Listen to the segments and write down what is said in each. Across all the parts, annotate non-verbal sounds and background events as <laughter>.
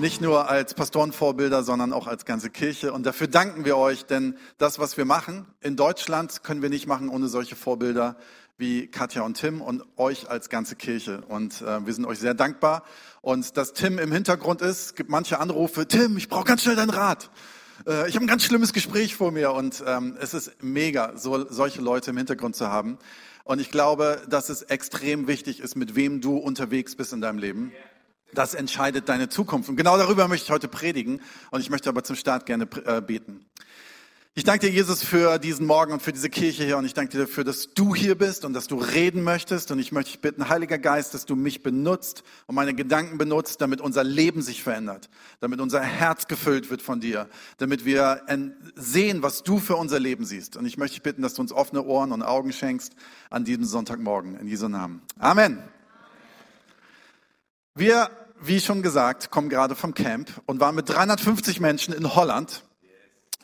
nicht nur als Pastorenvorbilder, sondern auch als ganze Kirche. Und dafür danken wir euch, denn das, was wir machen in Deutschland, können wir nicht machen ohne solche Vorbilder wie Katja und Tim und euch als ganze Kirche. Und äh, wir sind euch sehr dankbar. Und dass Tim im Hintergrund ist, gibt manche Anrufe, Tim, ich brauche ganz schnell deinen Rat. Äh, ich habe ein ganz schlimmes Gespräch vor mir und ähm, es ist mega, so, solche Leute im Hintergrund zu haben. Und ich glaube, dass es extrem wichtig ist, mit wem du unterwegs bist in deinem Leben. Das entscheidet deine Zukunft. Und genau darüber möchte ich heute predigen. Und ich möchte aber zum Start gerne äh, beten. Ich danke dir, Jesus, für diesen Morgen und für diese Kirche hier. Und ich danke dir dafür, dass du hier bist und dass du reden möchtest. Und ich möchte dich bitten, Heiliger Geist, dass du mich benutzt und meine Gedanken benutzt, damit unser Leben sich verändert, damit unser Herz gefüllt wird von dir, damit wir sehen, was du für unser Leben siehst. Und ich möchte dich bitten, dass du uns offene Ohren und Augen schenkst an diesem Sonntagmorgen. In Jesu Namen. Amen. Wir, wie schon gesagt, kommen gerade vom Camp und waren mit 350 Menschen in Holland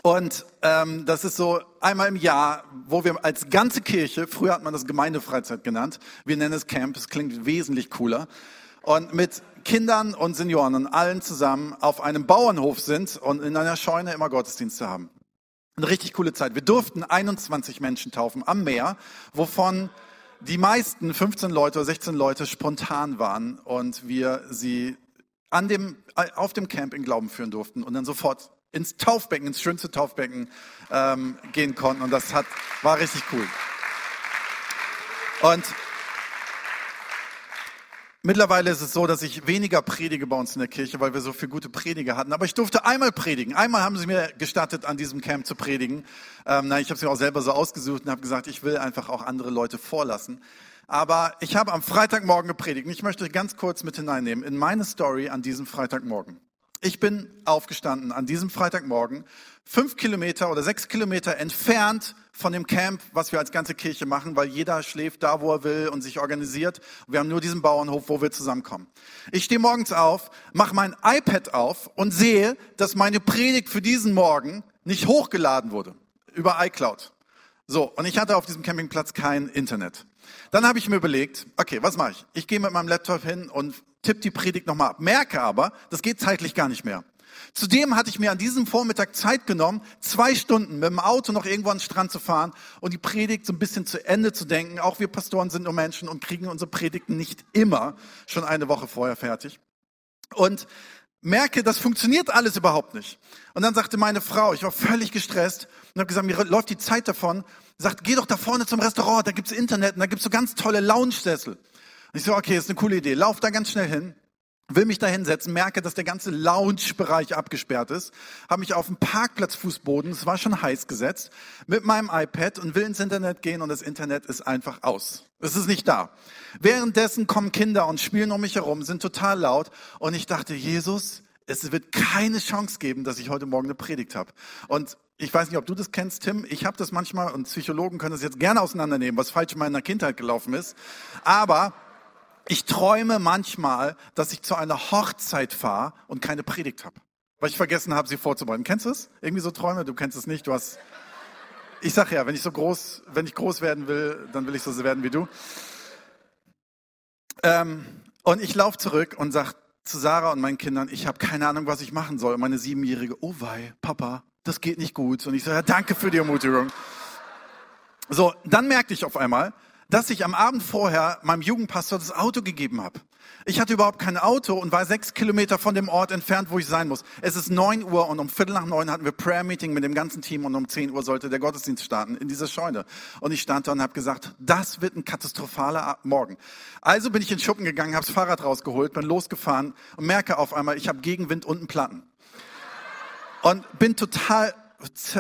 und ähm, das ist so einmal im Jahr, wo wir als ganze Kirche, früher hat man das Gemeindefreizeit genannt, wir nennen es Camp, es klingt wesentlich cooler, und mit Kindern und Senioren und allen zusammen auf einem Bauernhof sind und in einer Scheune immer Gottesdienste haben. Eine richtig coole Zeit. Wir durften 21 Menschen taufen am Meer, wovon die meisten 15 Leute oder 16 Leute spontan waren und wir sie an dem, auf dem Camp in Glauben führen durften und dann sofort ins Taufbecken, ins schönste Taufbecken ähm, gehen konnten. Und das hat, war richtig cool. Und mittlerweile ist es so, dass ich weniger predige bei uns in der Kirche, weil wir so viele gute Prediger hatten. Aber ich durfte einmal predigen. Einmal haben sie mir gestattet, an diesem Camp zu predigen. Ähm, nein, ich habe es mir auch selber so ausgesucht und habe gesagt, ich will einfach auch andere Leute vorlassen. Aber ich habe am Freitagmorgen gepredigt und ich möchte ganz kurz mit hineinnehmen in meine Story an diesem Freitagmorgen. Ich bin aufgestanden an diesem Freitagmorgen, fünf Kilometer oder sechs Kilometer entfernt von dem Camp, was wir als ganze Kirche machen, weil jeder schläft da, wo er will und sich organisiert. Wir haben nur diesen Bauernhof, wo wir zusammenkommen. Ich stehe morgens auf, mache mein iPad auf und sehe, dass meine Predigt für diesen Morgen nicht hochgeladen wurde über iCloud. So, und ich hatte auf diesem Campingplatz kein Internet. Dann habe ich mir überlegt, okay, was mache ich? Ich gehe mit meinem Laptop hin und tippe die Predigt nochmal ab. Merke aber, das geht zeitlich gar nicht mehr. Zudem hatte ich mir an diesem Vormittag Zeit genommen, zwei Stunden mit dem Auto noch irgendwo an den Strand zu fahren und die Predigt so ein bisschen zu Ende zu denken. Auch wir Pastoren sind nur Menschen und kriegen unsere Predigten nicht immer schon eine Woche vorher fertig. Und merke, das funktioniert alles überhaupt nicht. Und dann sagte meine Frau, ich war völlig gestresst und habe gesagt, mir läuft die Zeit davon. Sagt, geh doch da vorne zum Restaurant, da gibt's Internet und da gibt's so ganz tolle Lounge-Sessel. Ich so, okay, ist eine coole Idee. Lauf da ganz schnell hin, will mich da hinsetzen, merke, dass der ganze Lounge-Bereich abgesperrt ist, habe mich auf dem Parkplatzfußboden, es war schon heiß gesetzt, mit meinem iPad und will ins Internet gehen und das Internet ist einfach aus. Es ist nicht da. Währenddessen kommen Kinder und spielen um mich herum, sind total laut und ich dachte, Jesus, es wird keine Chance geben, dass ich heute Morgen eine Predigt habe. Und ich weiß nicht, ob du das kennst, Tim. Ich habe das manchmal und Psychologen können das jetzt gerne auseinandernehmen, was falsch in meiner Kindheit gelaufen ist. Aber ich träume manchmal, dass ich zu einer Hochzeit fahre und keine Predigt habe, weil ich vergessen habe, sie vorzubereiten. Kennst du es? Irgendwie so Träume? Du kennst es nicht. Du hast. Ich sag ja, wenn ich so groß, wenn ich groß werden will, dann will ich so werden wie du. Ähm, und ich laufe zurück und sag zu Sarah und meinen Kindern, ich habe keine Ahnung, was ich machen soll. Und meine siebenjährige, oh wei, Papa, das geht nicht gut. Und ich sage, ja, danke für die Ermutigung. So, dann merkte ich auf einmal, dass ich am Abend vorher meinem Jugendpastor das Auto gegeben habe. Ich hatte überhaupt kein Auto und war sechs Kilometer von dem Ort entfernt, wo ich sein muss. Es ist neun Uhr und um Viertel nach neun hatten wir Prayer Meeting mit dem ganzen Team und um zehn Uhr sollte der Gottesdienst starten in dieser Scheune. Und ich stand da und habe gesagt, das wird ein katastrophaler Morgen. Also bin ich in den Schuppen gegangen, habe das Fahrrad rausgeholt, bin losgefahren und merke auf einmal, ich habe Gegenwind unten Platten. Und bin total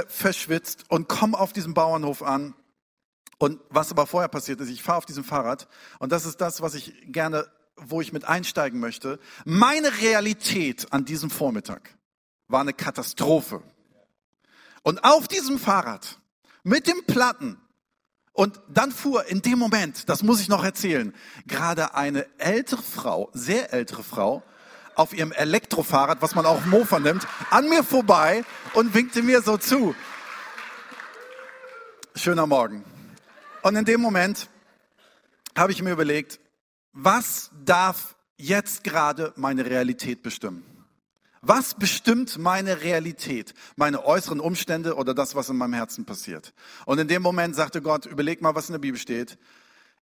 verschwitzt und komme auf diesem Bauernhof an und was aber vorher passiert ist, ich fahre auf diesem Fahrrad und das ist das, was ich gerne, wo ich mit einsteigen möchte. Meine Realität an diesem Vormittag war eine Katastrophe. Und auf diesem Fahrrad mit dem Platten Und dann fuhr in dem Moment, das muss ich noch erzählen, gerade eine ältere Frau, sehr ältere Frau, auf ihrem Elektrofahrrad, was man auch Mofa nimmt, an mir vorbei und winkte mir so zu. Schöner Morgen. Und in dem Moment habe ich mir überlegt, was darf jetzt gerade meine Realität bestimmen? Was bestimmt meine Realität, meine äußeren Umstände oder das, was in meinem Herzen passiert? Und in dem Moment sagte Gott, überleg mal, was in der Bibel steht.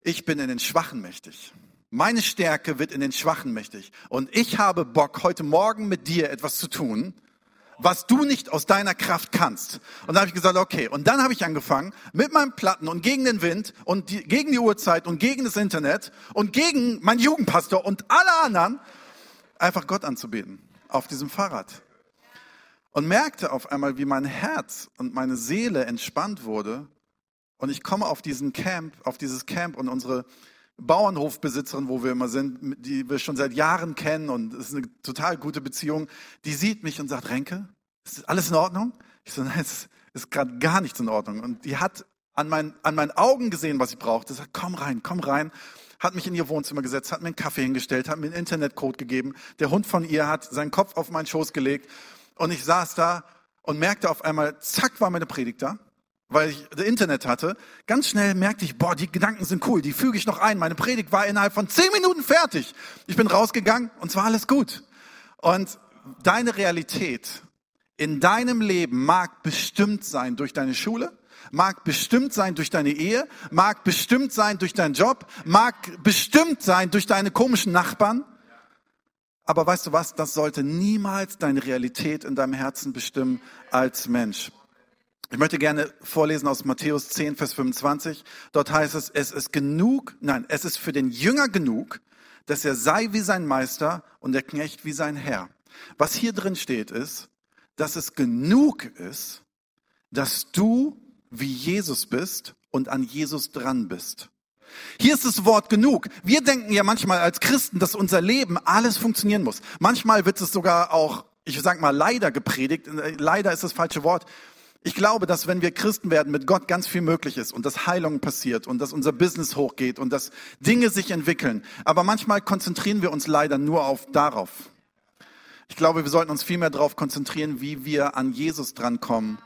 Ich bin in den Schwachen mächtig. Meine Stärke wird in den Schwachen mächtig. Und ich habe Bock, heute Morgen mit dir etwas zu tun, was du nicht aus deiner Kraft kannst. Und da habe ich gesagt, okay. Und dann habe ich angefangen mit meinem Platten und gegen den Wind und die, gegen die Uhrzeit und gegen das Internet und gegen meinen Jugendpastor und alle anderen einfach Gott anzubeten auf diesem Fahrrad und merkte auf einmal, wie mein Herz und meine Seele entspannt wurde. Und ich komme auf diesen Camp, auf dieses Camp und unsere Bauernhofbesitzerin, wo wir immer sind, die wir schon seit Jahren kennen und es ist eine total gute Beziehung, die sieht mich und sagt, Renke, ist alles in Ordnung? Ich so, nein, es ist gerade gar nichts in Ordnung. Und die hat an, mein, an meinen Augen gesehen, was ich brauchte. Sie sagt, komm rein, komm rein hat mich in ihr Wohnzimmer gesetzt, hat mir einen Kaffee hingestellt, hat mir einen Internetcode gegeben. Der Hund von ihr hat seinen Kopf auf meinen Schoß gelegt und ich saß da und merkte auf einmal, zack, war meine Predigt da, weil ich das Internet hatte. Ganz schnell merkte ich, boah, die Gedanken sind cool, die füge ich noch ein. Meine Predigt war innerhalb von zehn Minuten fertig. Ich bin rausgegangen und es war alles gut. Und deine Realität in deinem Leben mag bestimmt sein durch deine Schule, mag bestimmt sein durch deine Ehe, mag bestimmt sein durch deinen Job, mag bestimmt sein durch deine komischen Nachbarn. Aber weißt du was, das sollte niemals deine Realität in deinem Herzen bestimmen als Mensch. Ich möchte gerne vorlesen aus Matthäus 10, Vers 25. Dort heißt es, es ist genug, nein, es ist für den Jünger genug, dass er sei wie sein Meister und der Knecht wie sein Herr. Was hier drin steht ist, dass es genug ist, dass du wie Jesus bist und an Jesus dran bist. Hier ist das Wort genug. Wir denken ja manchmal als Christen, dass unser Leben alles funktionieren muss. Manchmal wird es sogar auch, ich sag mal, leider gepredigt. Leider ist das falsche Wort. Ich glaube, dass wenn wir Christen werden, mit Gott ganz viel möglich ist und dass Heilung passiert und dass unser Business hochgeht und dass Dinge sich entwickeln. Aber manchmal konzentrieren wir uns leider nur auf darauf. Ich glaube, wir sollten uns viel mehr darauf konzentrieren, wie wir an Jesus drankommen.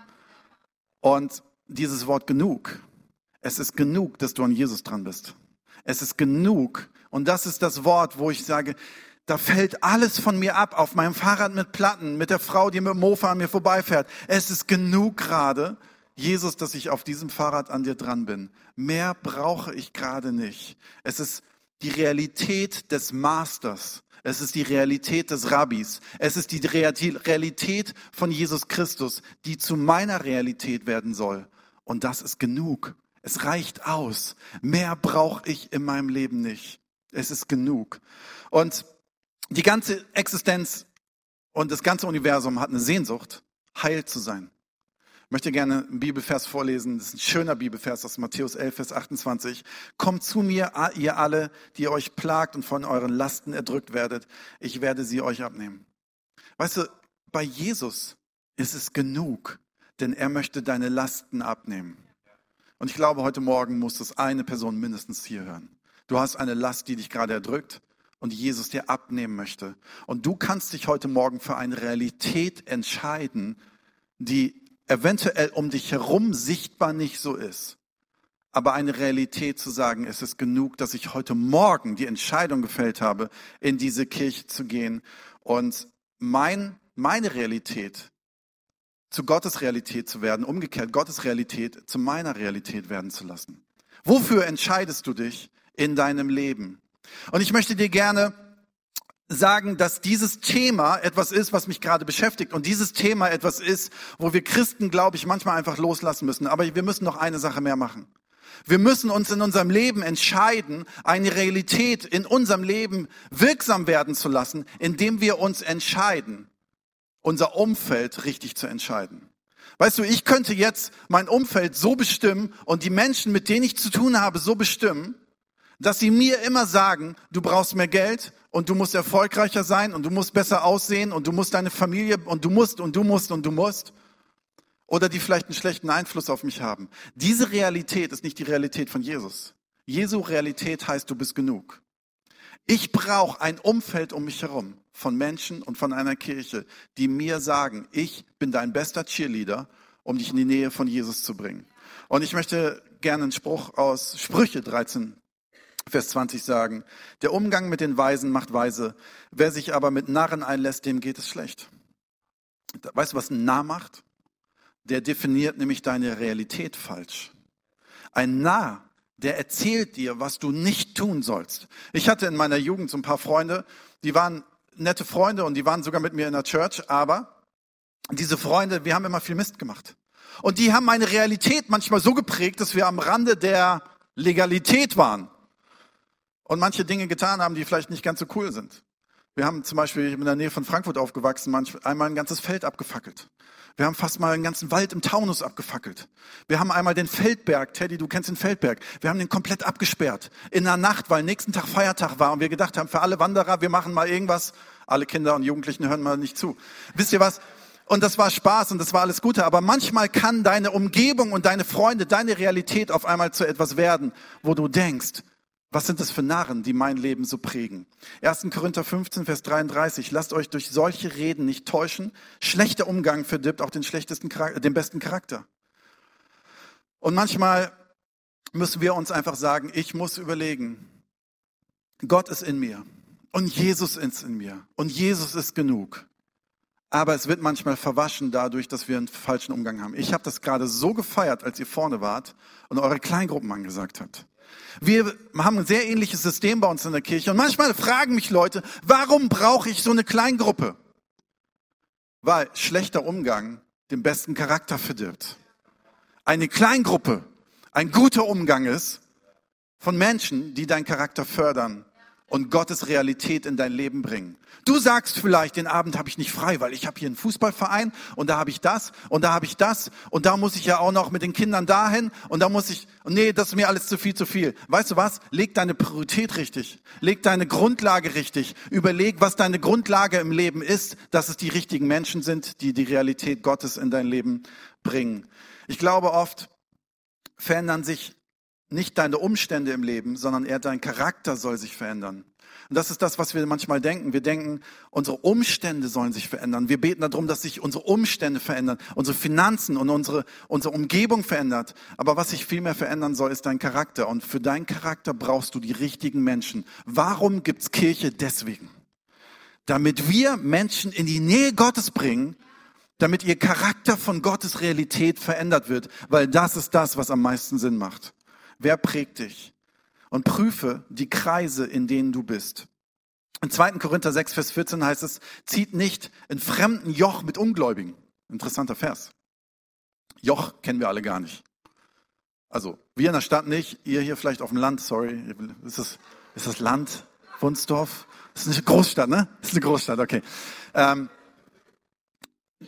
Und dieses Wort genug. Es ist genug, dass du an Jesus dran bist. Es ist genug. Und das ist das Wort, wo ich sage, da fällt alles von mir ab, auf meinem Fahrrad mit Platten, mit der Frau, die mit dem Mofa an mir vorbeifährt. Es ist genug gerade, Jesus, dass ich auf diesem Fahrrad an dir dran bin. Mehr brauche ich gerade nicht. Es ist die Realität des Masters. Es ist die Realität des Rabbis. Es ist die Realität von Jesus Christus, die zu meiner Realität werden soll. Und das ist genug. Es reicht aus. Mehr brauche ich in meinem Leben nicht. Es ist genug. Und die ganze Existenz und das ganze Universum hat eine Sehnsucht, heil zu sein. Ich möchte gerne einen Bibelvers vorlesen. Das ist ein schöner Bibelvers aus Matthäus 11, Vers 28. Kommt zu mir, ihr alle, die euch plagt und von euren Lasten erdrückt werdet. Ich werde sie euch abnehmen. Weißt du, bei Jesus ist es genug, denn er möchte deine Lasten abnehmen. Und ich glaube, heute Morgen muss das eine Person mindestens hier hören. Du hast eine Last, die dich gerade erdrückt und Jesus dir abnehmen möchte. Und du kannst dich heute Morgen für eine Realität entscheiden, die eventuell um dich herum sichtbar nicht so ist. Aber eine Realität zu sagen, es ist genug, dass ich heute Morgen die Entscheidung gefällt habe, in diese Kirche zu gehen und mein, meine Realität zu Gottes Realität zu werden, umgekehrt Gottes Realität zu meiner Realität werden zu lassen. Wofür entscheidest du dich in deinem Leben? Und ich möchte dir gerne sagen, dass dieses Thema etwas ist, was mich gerade beschäftigt und dieses Thema etwas ist, wo wir Christen, glaube ich, manchmal einfach loslassen müssen. Aber wir müssen noch eine Sache mehr machen. Wir müssen uns in unserem Leben entscheiden, eine Realität in unserem Leben wirksam werden zu lassen, indem wir uns entscheiden, unser Umfeld richtig zu entscheiden. Weißt du, ich könnte jetzt mein Umfeld so bestimmen und die Menschen, mit denen ich zu tun habe, so bestimmen, dass sie mir immer sagen, du brauchst mehr Geld und du musst erfolgreicher sein und du musst besser aussehen und du musst deine Familie und du musst und du musst und du musst. oder die vielleicht einen schlechten Einfluss auf mich haben. Diese Realität ist nicht die Realität von Jesus. Jesu Realität heißt, du bist genug. Ich brauche ein Umfeld um mich herum von Menschen und von einer Kirche, die mir sagen, ich bin dein bester Cheerleader, um dich in die Nähe von Jesus zu bringen. Und ich möchte gerne einen Spruch aus Sprüche 13, Vers 20 sagen. Der Umgang mit den Weisen macht weise. Wer sich aber mit Narren einlässt, dem geht es schlecht. Weißt du, was ein Narr macht? Der definiert nämlich deine Realität falsch. Ein Narr, der erzählt dir, was du nicht tun sollst. Ich hatte in meiner Jugend so ein paar Freunde, die waren nette Freunde und die waren sogar mit mir in der Church, aber diese Freunde, wir haben immer viel Mist gemacht. Und die haben meine Realität manchmal so geprägt, dass wir am Rande der Legalität waren und manche Dinge getan haben, die vielleicht nicht ganz so cool sind. Wir haben zum Beispiel in der Nähe von Frankfurt aufgewachsen, manch, einmal ein ganzes Feld abgefackelt. Wir haben fast mal einen ganzen Wald im Taunus abgefackelt. Wir haben einmal den Feldberg, Teddy, du kennst den Feldberg. Wir haben den komplett abgesperrt. In der Nacht, weil nächsten Tag Feiertag war und wir gedacht haben, für alle Wanderer, wir machen mal irgendwas. Alle Kinder und Jugendlichen hören mal nicht zu. Wisst ihr was? Und das war Spaß und das war alles Gute. Aber manchmal kann deine Umgebung und deine Freunde, deine Realität auf einmal zu etwas werden, wo du denkst, was sind das für Narren, die mein Leben so prägen? 1. Korinther 15, Vers 33. Lasst euch durch solche Reden nicht täuschen. Schlechter Umgang verdirbt auch den schlechtesten, den besten Charakter. Und manchmal müssen wir uns einfach sagen, ich muss überlegen, Gott ist in mir und Jesus ist in mir und Jesus ist genug. Aber es wird manchmal verwaschen dadurch, dass wir einen falschen Umgang haben. Ich habe das gerade so gefeiert, als ihr vorne wart und eure Kleingruppen angesagt habt. Wir haben ein sehr ähnliches System bei uns in der Kirche. Und manchmal fragen mich Leute, warum brauche ich so eine Kleingruppe? Weil schlechter Umgang den besten Charakter verdirbt. Eine Kleingruppe, ein guter Umgang ist von Menschen, die deinen Charakter fördern und Gottes Realität in dein Leben bringen. Du sagst vielleicht, den Abend habe ich nicht frei, weil ich habe hier einen Fußballverein und da habe ich das und da habe ich das und da muss ich ja auch noch mit den Kindern dahin und da muss ich, nee, das ist mir alles zu viel, zu viel. Weißt du was? Leg deine Priorität richtig. Leg deine Grundlage richtig. Überleg, was deine Grundlage im Leben ist, dass es die richtigen Menschen sind, die die Realität Gottes in dein Leben bringen. Ich glaube oft verändern sich nicht deine Umstände im Leben, sondern eher dein Charakter soll sich verändern. Und das ist das, was wir manchmal denken. Wir denken, unsere Umstände sollen sich verändern. Wir beten darum, dass sich unsere Umstände verändern, unsere Finanzen und unsere, unsere Umgebung verändert. Aber was sich viel mehr verändern soll, ist dein Charakter. Und für deinen Charakter brauchst du die richtigen Menschen. Warum gibt's Kirche? Deswegen. Damit wir Menschen in die Nähe Gottes bringen, damit ihr Charakter von Gottes Realität verändert wird, weil das ist das, was am meisten Sinn macht. Wer prägt dich? Und prüfe die Kreise, in denen du bist. In 2. Korinther 6, Vers 14 heißt es, zieht nicht in fremden Joch mit Ungläubigen. Interessanter Vers. Joch kennen wir alle gar nicht. Also, wir in der Stadt nicht, ihr hier vielleicht auf dem Land, sorry. Ist das, ist das Land? Wunsdorf? Ist eine Großstadt, ne? Ist eine Großstadt, okay. Ähm,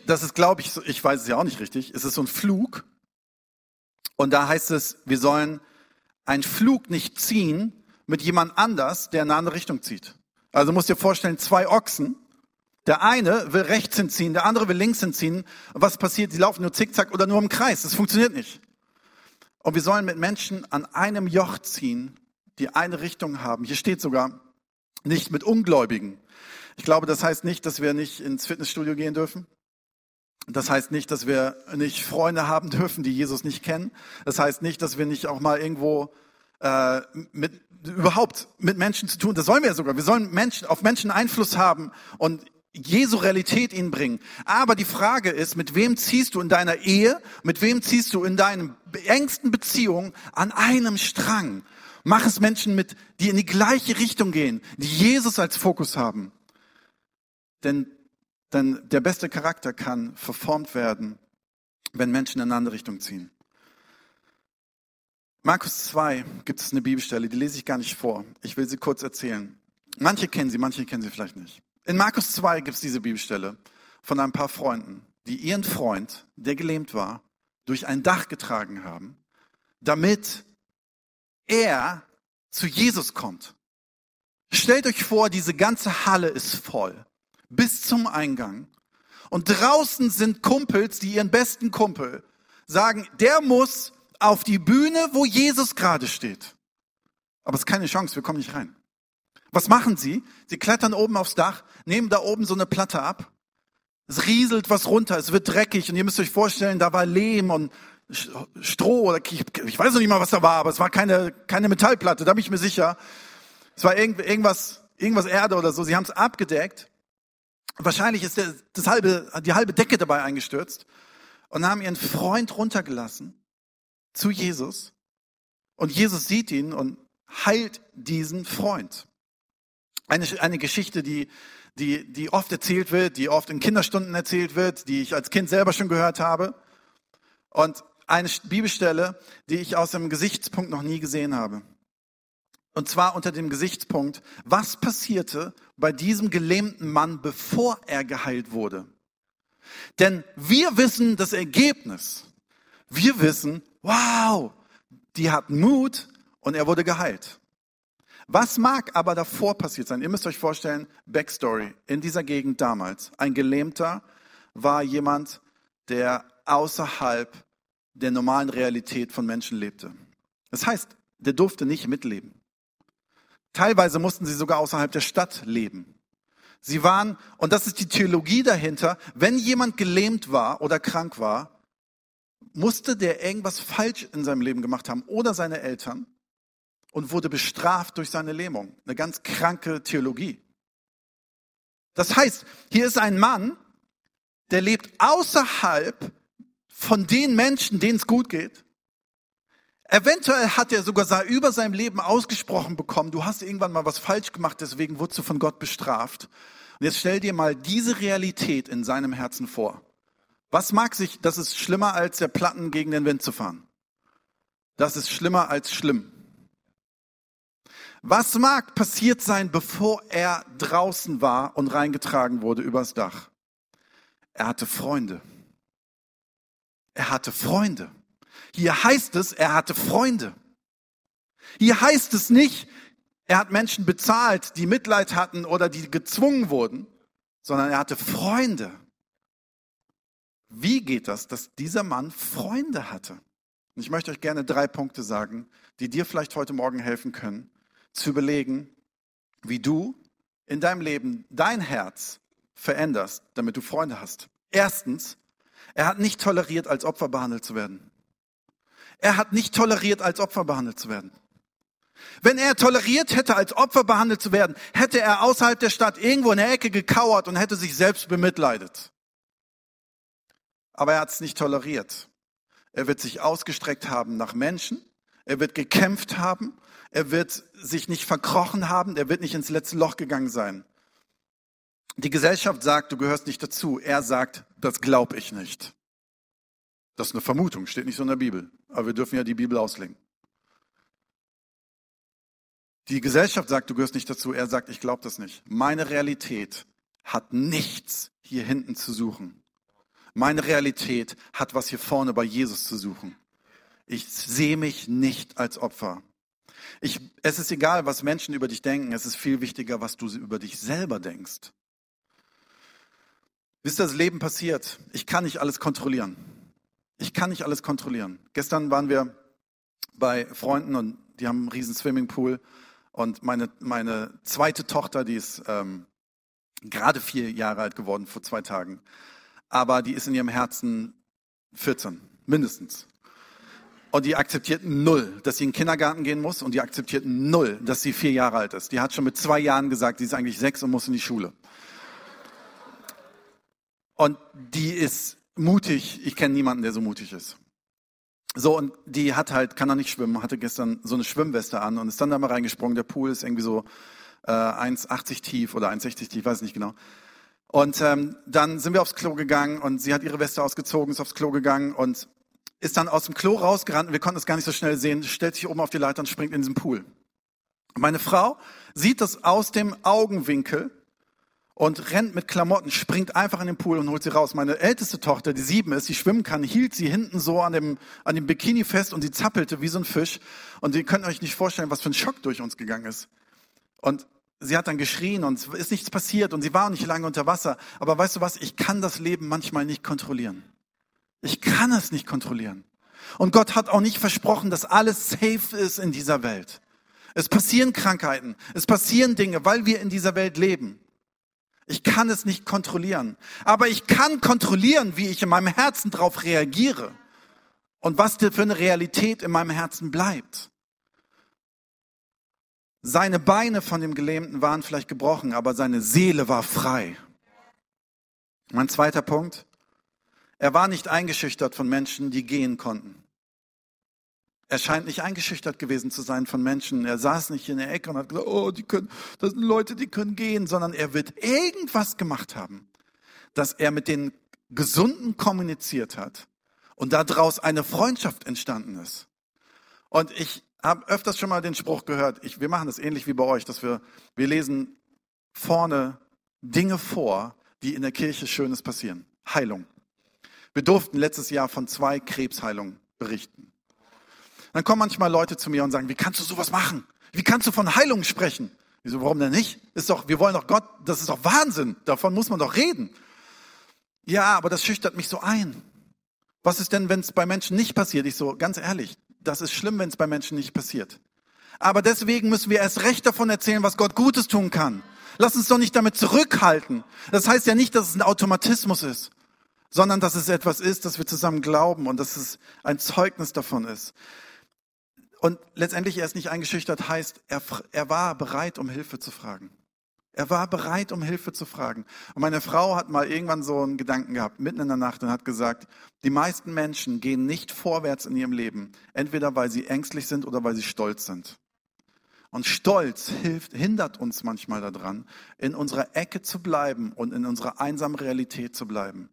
das ist, glaube ich, ich weiß es ja auch nicht richtig, es ist so ein Flug. Und da heißt es, wir sollen ein Flug nicht ziehen mit jemand anders, der in eine andere Richtung zieht. Also musst dir vorstellen, zwei Ochsen. Der eine will rechts hinziehen, der andere will links hinziehen. Und was passiert? Die laufen nur zickzack oder nur im Kreis. Das funktioniert nicht. Und wir sollen mit Menschen an einem Joch ziehen, die eine Richtung haben. Hier steht sogar, nicht mit Ungläubigen. Ich glaube, das heißt nicht, dass wir nicht ins Fitnessstudio gehen dürfen. Das heißt nicht, dass wir nicht Freunde haben dürfen, die Jesus nicht kennen. Das heißt nicht, dass wir nicht auch mal irgendwo äh, mit überhaupt mit Menschen zu tun. Das sollen wir ja sogar. Wir sollen Menschen auf Menschen Einfluss haben und Jesu Realität ihnen bringen. Aber die Frage ist, mit wem ziehst du in deiner Ehe, mit wem ziehst du in deinen engsten Beziehungen an einem Strang? Mach es Menschen mit, die in die gleiche Richtung gehen, die Jesus als Fokus haben. Denn denn der beste Charakter kann verformt werden, wenn Menschen in eine andere Richtung ziehen. Markus 2 gibt es eine Bibelstelle, die lese ich gar nicht vor. Ich will sie kurz erzählen. Manche kennen sie, manche kennen sie vielleicht nicht. In Markus 2 gibt es diese Bibelstelle von ein paar Freunden, die ihren Freund, der gelähmt war, durch ein Dach getragen haben, damit er zu Jesus kommt. Stellt euch vor, diese ganze Halle ist voll bis zum Eingang. Und draußen sind Kumpels, die ihren besten Kumpel sagen, der muss auf die Bühne, wo Jesus gerade steht. Aber es ist keine Chance, wir kommen nicht rein. Was machen sie? Sie klettern oben aufs Dach, nehmen da oben so eine Platte ab. Es rieselt was runter, es wird dreckig und ihr müsst euch vorstellen, da war Lehm und Stroh oder ich, ich weiß noch nicht mal, was da war, aber es war keine, keine Metallplatte, da bin ich mir sicher. Es war irgend, irgendwas, irgendwas Erde oder so. Sie haben es abgedeckt. Wahrscheinlich ist der, das halbe, die halbe Decke dabei eingestürzt und haben ihren Freund runtergelassen zu Jesus. Und Jesus sieht ihn und heilt diesen Freund. Eine, eine Geschichte, die, die, die oft erzählt wird, die oft in Kinderstunden erzählt wird, die ich als Kind selber schon gehört habe. Und eine Bibelstelle, die ich aus dem Gesichtspunkt noch nie gesehen habe. Und zwar unter dem Gesichtspunkt, was passierte bei diesem gelähmten Mann, bevor er geheilt wurde. Denn wir wissen das Ergebnis. Wir wissen, wow, die hatten Mut und er wurde geheilt. Was mag aber davor passiert sein? Ihr müsst euch vorstellen, Backstory in dieser Gegend damals. Ein Gelähmter war jemand, der außerhalb der normalen Realität von Menschen lebte. Das heißt, der durfte nicht mitleben. Teilweise mussten sie sogar außerhalb der Stadt leben. Sie waren, und das ist die Theologie dahinter, wenn jemand gelähmt war oder krank war, musste der irgendwas falsch in seinem Leben gemacht haben oder seine Eltern und wurde bestraft durch seine Lähmung. Eine ganz kranke Theologie. Das heißt, hier ist ein Mann, der lebt außerhalb von den Menschen, denen es gut geht. Eventuell hat er sogar über seinem Leben ausgesprochen bekommen, du hast irgendwann mal was falsch gemacht, deswegen wurdest du von Gott bestraft. Und jetzt stell dir mal diese Realität in seinem Herzen vor. Was mag sich, das ist schlimmer als der Platten gegen den Wind zu fahren. Das ist schlimmer als schlimm. Was mag passiert sein, bevor er draußen war und reingetragen wurde übers Dach? Er hatte Freunde. Er hatte Freunde. Hier heißt es, er hatte Freunde. Hier heißt es nicht, er hat Menschen bezahlt, die Mitleid hatten oder die gezwungen wurden, sondern er hatte Freunde. Wie geht das, dass dieser Mann Freunde hatte? Und ich möchte euch gerne drei Punkte sagen, die dir vielleicht heute Morgen helfen können, zu überlegen, wie du in deinem Leben dein Herz veränderst, damit du Freunde hast. Erstens, er hat nicht toleriert, als Opfer behandelt zu werden. Er hat nicht toleriert, als Opfer behandelt zu werden. Wenn er toleriert hätte, als Opfer behandelt zu werden, hätte er außerhalb der Stadt irgendwo in der Ecke gekauert und hätte sich selbst bemitleidet. Aber er hat es nicht toleriert. Er wird sich ausgestreckt haben nach Menschen. Er wird gekämpft haben. Er wird sich nicht verkrochen haben. Er wird nicht ins letzte Loch gegangen sein. Die Gesellschaft sagt, du gehörst nicht dazu. Er sagt, das glaube ich nicht. Das ist eine Vermutung, steht nicht so in der Bibel. Aber wir dürfen ja die Bibel auslegen. Die Gesellschaft sagt, du gehörst nicht dazu. Er sagt, ich glaube das nicht. Meine Realität hat nichts hier hinten zu suchen. Meine Realität hat was hier vorne bei Jesus zu suchen. Ich sehe mich nicht als Opfer. Ich, es ist egal, was Menschen über dich denken. Es ist viel wichtiger, was du über dich selber denkst. Wisst ihr, das Leben passiert. Ich kann nicht alles kontrollieren. Ich kann nicht alles kontrollieren. Gestern waren wir bei Freunden und die haben einen riesen Swimmingpool und meine, meine zweite Tochter, die ist ähm, gerade vier Jahre alt geworden vor zwei Tagen, aber die ist in ihrem Herzen 14, mindestens. Und die akzeptiert null, dass sie in den Kindergarten gehen muss und die akzeptiert null, dass sie vier Jahre alt ist. Die hat schon mit zwei Jahren gesagt, sie ist eigentlich sechs und muss in die Schule. Und die ist mutig. Ich kenne niemanden, der so mutig ist. So, und die hat halt, kann er nicht schwimmen, hatte gestern so eine Schwimmweste an und ist dann da mal reingesprungen. Der Pool ist irgendwie so äh, 1,80 tief oder 1,60 tief, weiß nicht genau. Und ähm, dann sind wir aufs Klo gegangen und sie hat ihre Weste ausgezogen, ist aufs Klo gegangen und ist dann aus dem Klo rausgerannt und wir konnten es gar nicht so schnell sehen, stellt sich oben auf die Leiter und springt in diesen Pool. Meine Frau sieht das aus dem Augenwinkel und rennt mit Klamotten, springt einfach in den Pool und holt sie raus. Meine älteste Tochter, die sieben ist, die schwimmen kann, hielt sie hinten so an dem, an dem Bikini fest und sie zappelte wie so ein Fisch. Und ihr könnt euch nicht vorstellen, was für ein Schock durch uns gegangen ist. Und sie hat dann geschrien und es ist nichts passiert und sie war nicht lange unter Wasser. Aber weißt du was? Ich kann das Leben manchmal nicht kontrollieren. Ich kann es nicht kontrollieren. Und Gott hat auch nicht versprochen, dass alles safe ist in dieser Welt. Es passieren Krankheiten, es passieren Dinge, weil wir in dieser Welt leben. Ich kann es nicht kontrollieren. Aber ich kann kontrollieren, wie ich in meinem Herzen darauf reagiere und was für eine Realität in meinem Herzen bleibt. Seine Beine von dem Gelähmten waren vielleicht gebrochen, aber seine Seele war frei. Mein zweiter Punkt. Er war nicht eingeschüchtert von Menschen, die gehen konnten. Er scheint nicht eingeschüchtert gewesen zu sein von Menschen. Er saß nicht in der Ecke und hat gesagt, oh, die können, das sind Leute, die können gehen, sondern er wird irgendwas gemacht haben, dass er mit den Gesunden kommuniziert hat und daraus eine Freundschaft entstanden ist. Und ich habe öfters schon mal den Spruch gehört, ich, wir machen das ähnlich wie bei euch, dass wir, wir lesen vorne Dinge vor, die in der Kirche Schönes passieren. Heilung. Wir durften letztes Jahr von zwei Krebsheilungen berichten. Dann kommen manchmal Leute zu mir und sagen, wie kannst du sowas machen? Wie kannst du von Heilung sprechen? Wieso, warum denn nicht? Ist doch, wir wollen doch Gott, das ist doch Wahnsinn. Davon muss man doch reden. Ja, aber das schüchtert mich so ein. Was ist denn, wenn es bei Menschen nicht passiert? Ich so, ganz ehrlich, das ist schlimm, wenn es bei Menschen nicht passiert. Aber deswegen müssen wir erst recht davon erzählen, was Gott Gutes tun kann. Lass uns doch nicht damit zurückhalten. Das heißt ja nicht, dass es ein Automatismus ist, sondern dass es etwas ist, dass wir zusammen glauben und dass es ein Zeugnis davon ist. Und letztendlich er ist nicht eingeschüchtert, heißt, er, er war bereit, um Hilfe zu fragen. Er war bereit, um Hilfe zu fragen. Und meine Frau hat mal irgendwann so einen Gedanken gehabt, mitten in der Nacht, und hat gesagt, die meisten Menschen gehen nicht vorwärts in ihrem Leben, entweder weil sie ängstlich sind oder weil sie stolz sind. Und Stolz hilft, hindert uns manchmal daran, in unserer Ecke zu bleiben und in unserer einsamen Realität zu bleiben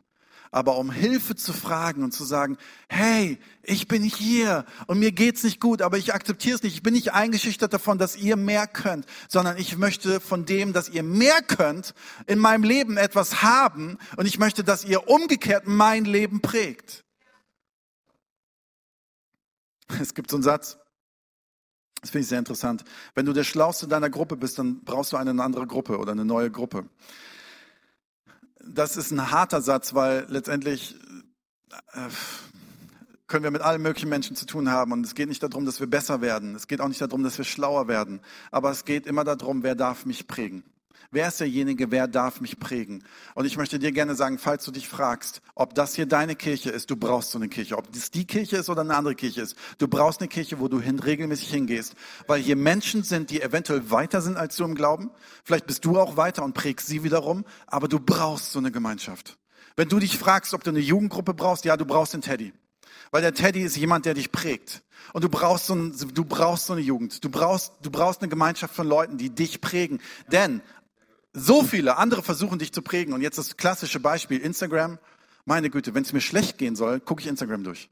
aber um Hilfe zu fragen und zu sagen, hey, ich bin hier und mir geht's nicht gut, aber ich akzeptiere es nicht. Ich bin nicht eingeschüchtert davon, dass ihr mehr könnt, sondern ich möchte von dem, dass ihr mehr könnt, in meinem Leben etwas haben und ich möchte, dass ihr umgekehrt mein Leben prägt. Es gibt so einen Satz, das finde ich sehr interessant. Wenn du der Schlauste deiner Gruppe bist, dann brauchst du eine andere Gruppe oder eine neue Gruppe das ist ein harter Satz, weil letztendlich äh, können wir mit allen möglichen Menschen zu tun haben. Und es geht nicht darum, dass wir besser werden. Es geht auch nicht darum, dass wir schlauer werden. Aber es geht immer darum, wer darf mich prägen. Wer ist derjenige, wer darf mich prägen? Und ich möchte dir gerne sagen, falls du dich fragst, ob das hier deine Kirche ist, du brauchst so eine Kirche. Ob das die Kirche ist oder eine andere Kirche ist. Du brauchst eine Kirche, wo du hin, regelmäßig hingehst. Weil hier Menschen sind, die eventuell weiter sind als du im Glauben. Vielleicht bist du auch weiter und prägst sie wiederum. Aber du brauchst so eine Gemeinschaft. Wenn du dich fragst, ob du eine Jugendgruppe brauchst, ja, du brauchst den Teddy. Weil der Teddy ist jemand, der dich prägt. Und du brauchst so, ein, du brauchst so eine Jugend. Du brauchst, du brauchst eine Gemeinschaft von Leuten, die dich prägen. Denn so viele andere versuchen dich zu prägen. Und jetzt das klassische Beispiel, Instagram. Meine Güte, wenn es mir schlecht gehen soll, gucke ich Instagram durch.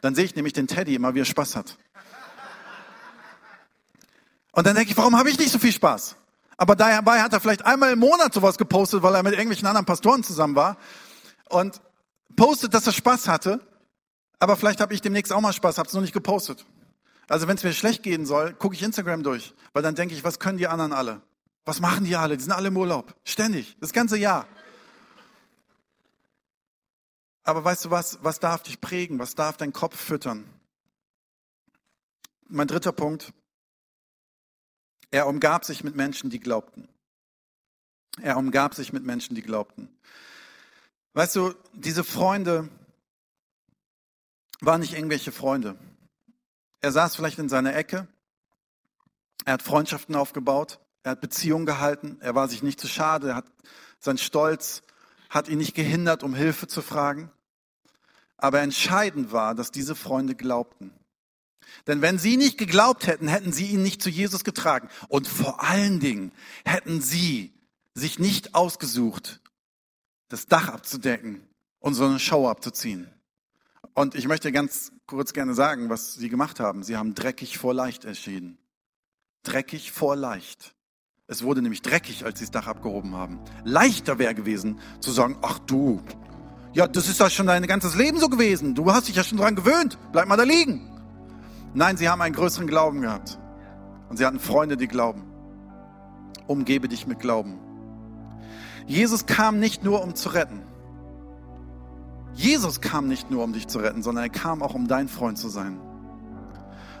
Dann sehe ich nämlich den Teddy immer, wie er Spaß hat. Und dann denke ich, warum habe ich nicht so viel Spaß? Aber dabei hat er vielleicht einmal im Monat sowas gepostet, weil er mit irgendwelchen anderen Pastoren zusammen war. Und postet, dass er Spaß hatte. Aber vielleicht habe ich demnächst auch mal Spaß, habe es nur nicht gepostet. Also wenn es mir schlecht gehen soll, gucke ich Instagram durch. Weil dann denke ich, was können die anderen alle? Was machen die alle? Die sind alle im Urlaub. Ständig. Das ganze Jahr. Aber weißt du was? Was darf dich prägen? Was darf dein Kopf füttern? Mein dritter Punkt. Er umgab sich mit Menschen, die glaubten. Er umgab sich mit Menschen, die glaubten. Weißt du, diese Freunde waren nicht irgendwelche Freunde. Er saß vielleicht in seiner Ecke. Er hat Freundschaften aufgebaut. Er hat Beziehungen gehalten. Er war sich nicht zu schade. Hat, sein Stolz hat ihn nicht gehindert, um Hilfe zu fragen. Aber entscheidend war, dass diese Freunde glaubten. Denn wenn sie nicht geglaubt hätten, hätten sie ihn nicht zu Jesus getragen. Und vor allen Dingen hätten sie sich nicht ausgesucht, das Dach abzudecken und so eine Show abzuziehen. Und ich möchte ganz kurz gerne sagen, was sie gemacht haben. Sie haben dreckig vor leicht entschieden. Dreckig vor leicht. Es wurde nämlich dreckig, als sie das Dach abgehoben haben. Leichter wäre gewesen zu sagen, ach du, ja, das ist doch schon dein ganzes Leben so gewesen. Du hast dich ja schon dran gewöhnt. Bleib mal da liegen. Nein, sie haben einen größeren Glauben gehabt. Und sie hatten Freunde, die glauben. umgebe dich mit Glauben. Jesus kam nicht nur, um zu retten. Jesus kam nicht nur, um dich zu retten, sondern er kam auch, um dein Freund zu sein.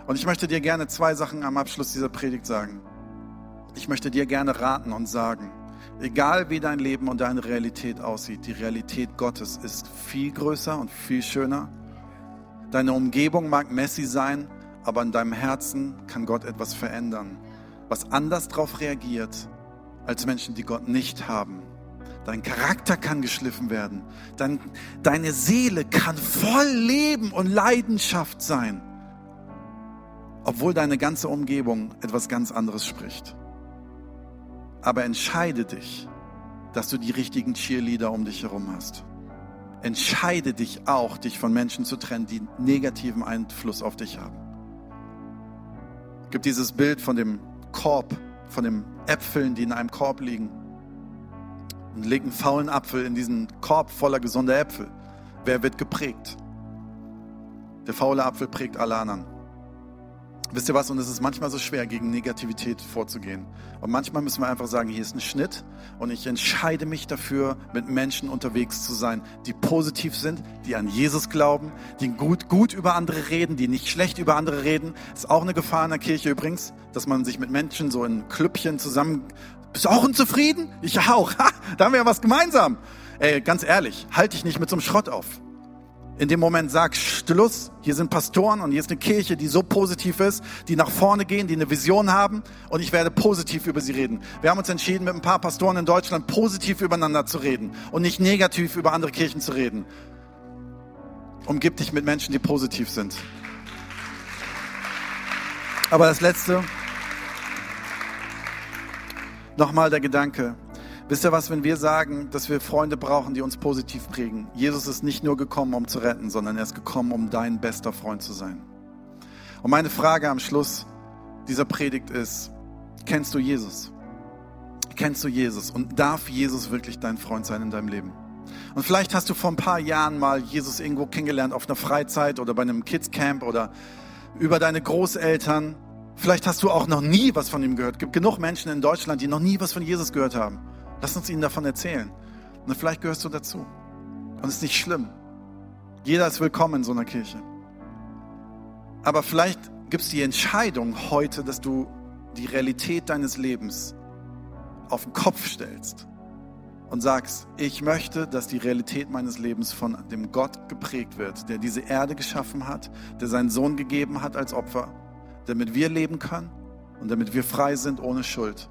Und ich möchte dir gerne zwei Sachen am Abschluss dieser Predigt sagen. Ich möchte dir gerne raten und sagen, egal wie dein Leben und deine Realität aussieht, die Realität Gottes ist viel größer und viel schöner. Deine Umgebung mag messy sein, aber in deinem Herzen kann Gott etwas verändern, was anders darauf reagiert als Menschen, die Gott nicht haben. Dein Charakter kann geschliffen werden. Dein, deine Seele kann voll Leben und Leidenschaft sein, obwohl deine ganze Umgebung etwas ganz anderes spricht. Aber entscheide dich, dass du die richtigen Cheerleader um dich herum hast. Entscheide dich auch, dich von Menschen zu trennen, die negativen Einfluss auf dich haben. Es gibt dieses Bild von dem Korb, von den Äpfeln, die in einem Korb liegen und legt einen faulen Apfel in diesen Korb voller gesunder Äpfel. Wer wird geprägt? Der faule Apfel prägt alle anderen. Wisst ihr was? Und es ist manchmal so schwer, gegen Negativität vorzugehen. Und manchmal müssen wir einfach sagen, hier ist ein Schnitt und ich entscheide mich dafür, mit Menschen unterwegs zu sein, die positiv sind, die an Jesus glauben, die gut, gut über andere reden, die nicht schlecht über andere reden. Ist auch eine Gefahr in der Kirche übrigens, dass man sich mit Menschen so in Klüppchen zusammen bist du auch unzufrieden? Ich auch. <laughs> Ha, da haben wir ja was gemeinsam. Ey, ganz ehrlich, halte dich nicht mit so einem Schrott auf. In dem Moment sag Schluss. Hier sind Pastoren und hier ist eine Kirche, die so positiv ist, die nach vorne gehen, die eine Vision haben und ich werde positiv über sie reden. Wir haben uns entschieden, mit ein paar Pastoren in Deutschland positiv übereinander zu reden und nicht negativ über andere Kirchen zu reden. Umgib dich mit Menschen, die positiv sind. Aber das Letzte, Nochmal der Gedanke. Wisst ihr was, wenn wir sagen, dass wir Freunde brauchen, die uns positiv prägen? Jesus ist nicht nur gekommen, um zu retten, sondern er ist gekommen, um dein bester Freund zu sein. Und meine Frage am Schluss dieser Predigt ist, kennst du Jesus? Kennst du Jesus? Und darf Jesus wirklich dein Freund sein in deinem Leben? Und vielleicht hast du vor ein paar Jahren mal Jesus irgendwo kennengelernt auf einer Freizeit oder bei einem Kidscamp oder über deine Großeltern Vielleicht hast du auch noch nie was von ihm gehört. Es gibt genug Menschen in Deutschland, die noch nie was von Jesus gehört haben. Lass uns ihnen davon erzählen. Und vielleicht gehörst du dazu. Und es ist nicht schlimm. Jeder ist willkommen in so einer Kirche. Aber vielleicht gibt es die Entscheidung heute, dass du die Realität deines Lebens auf den Kopf stellst und sagst, ich möchte, dass die Realität meines Lebens von dem Gott geprägt wird, der diese Erde geschaffen hat, der seinen Sohn gegeben hat als Opfer damit wir leben können und damit wir frei sind ohne Schuld.